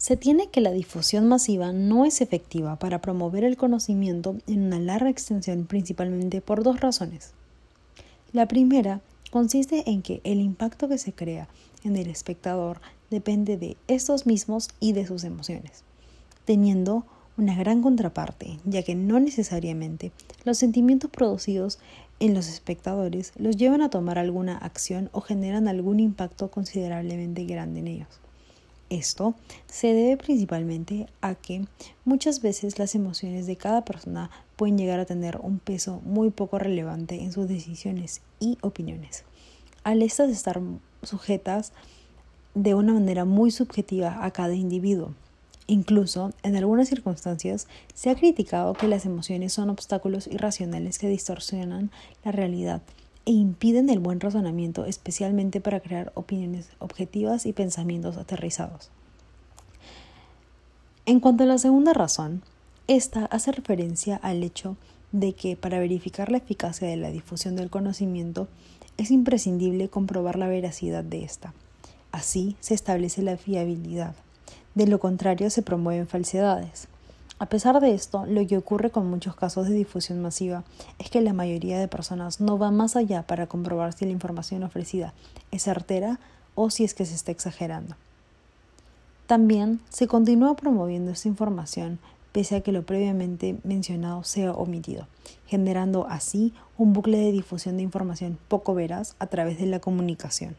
Se tiene que la difusión masiva no es efectiva para promover el conocimiento en una larga extensión principalmente por dos razones. La primera consiste en que el impacto que se crea en el espectador depende de estos mismos y de sus emociones, teniendo una gran contraparte, ya que no necesariamente los sentimientos producidos en los espectadores los llevan a tomar alguna acción o generan algún impacto considerablemente grande en ellos. Esto se debe principalmente a que muchas veces las emociones de cada persona pueden llegar a tener un peso muy poco relevante en sus decisiones y opiniones. Al estas estar sujetas de una manera muy subjetiva a cada individuo. Incluso, en algunas circunstancias, se ha criticado que las emociones son obstáculos irracionales que distorsionan la realidad e impiden el buen razonamiento, especialmente para crear opiniones objetivas y pensamientos aterrizados. En cuanto a la segunda razón, esta hace referencia al hecho de que para verificar la eficacia de la difusión del conocimiento es imprescindible comprobar la veracidad de esta. Así se establece la fiabilidad. De lo contrario se promueven falsedades. A pesar de esto, lo que ocurre con muchos casos de difusión masiva es que la mayoría de personas no va más allá para comprobar si la información ofrecida es certera o si es que se está exagerando. También se continúa promoviendo esta información pese a que lo previamente mencionado sea omitido, generando así un bucle de difusión de información poco veraz a través de la comunicación.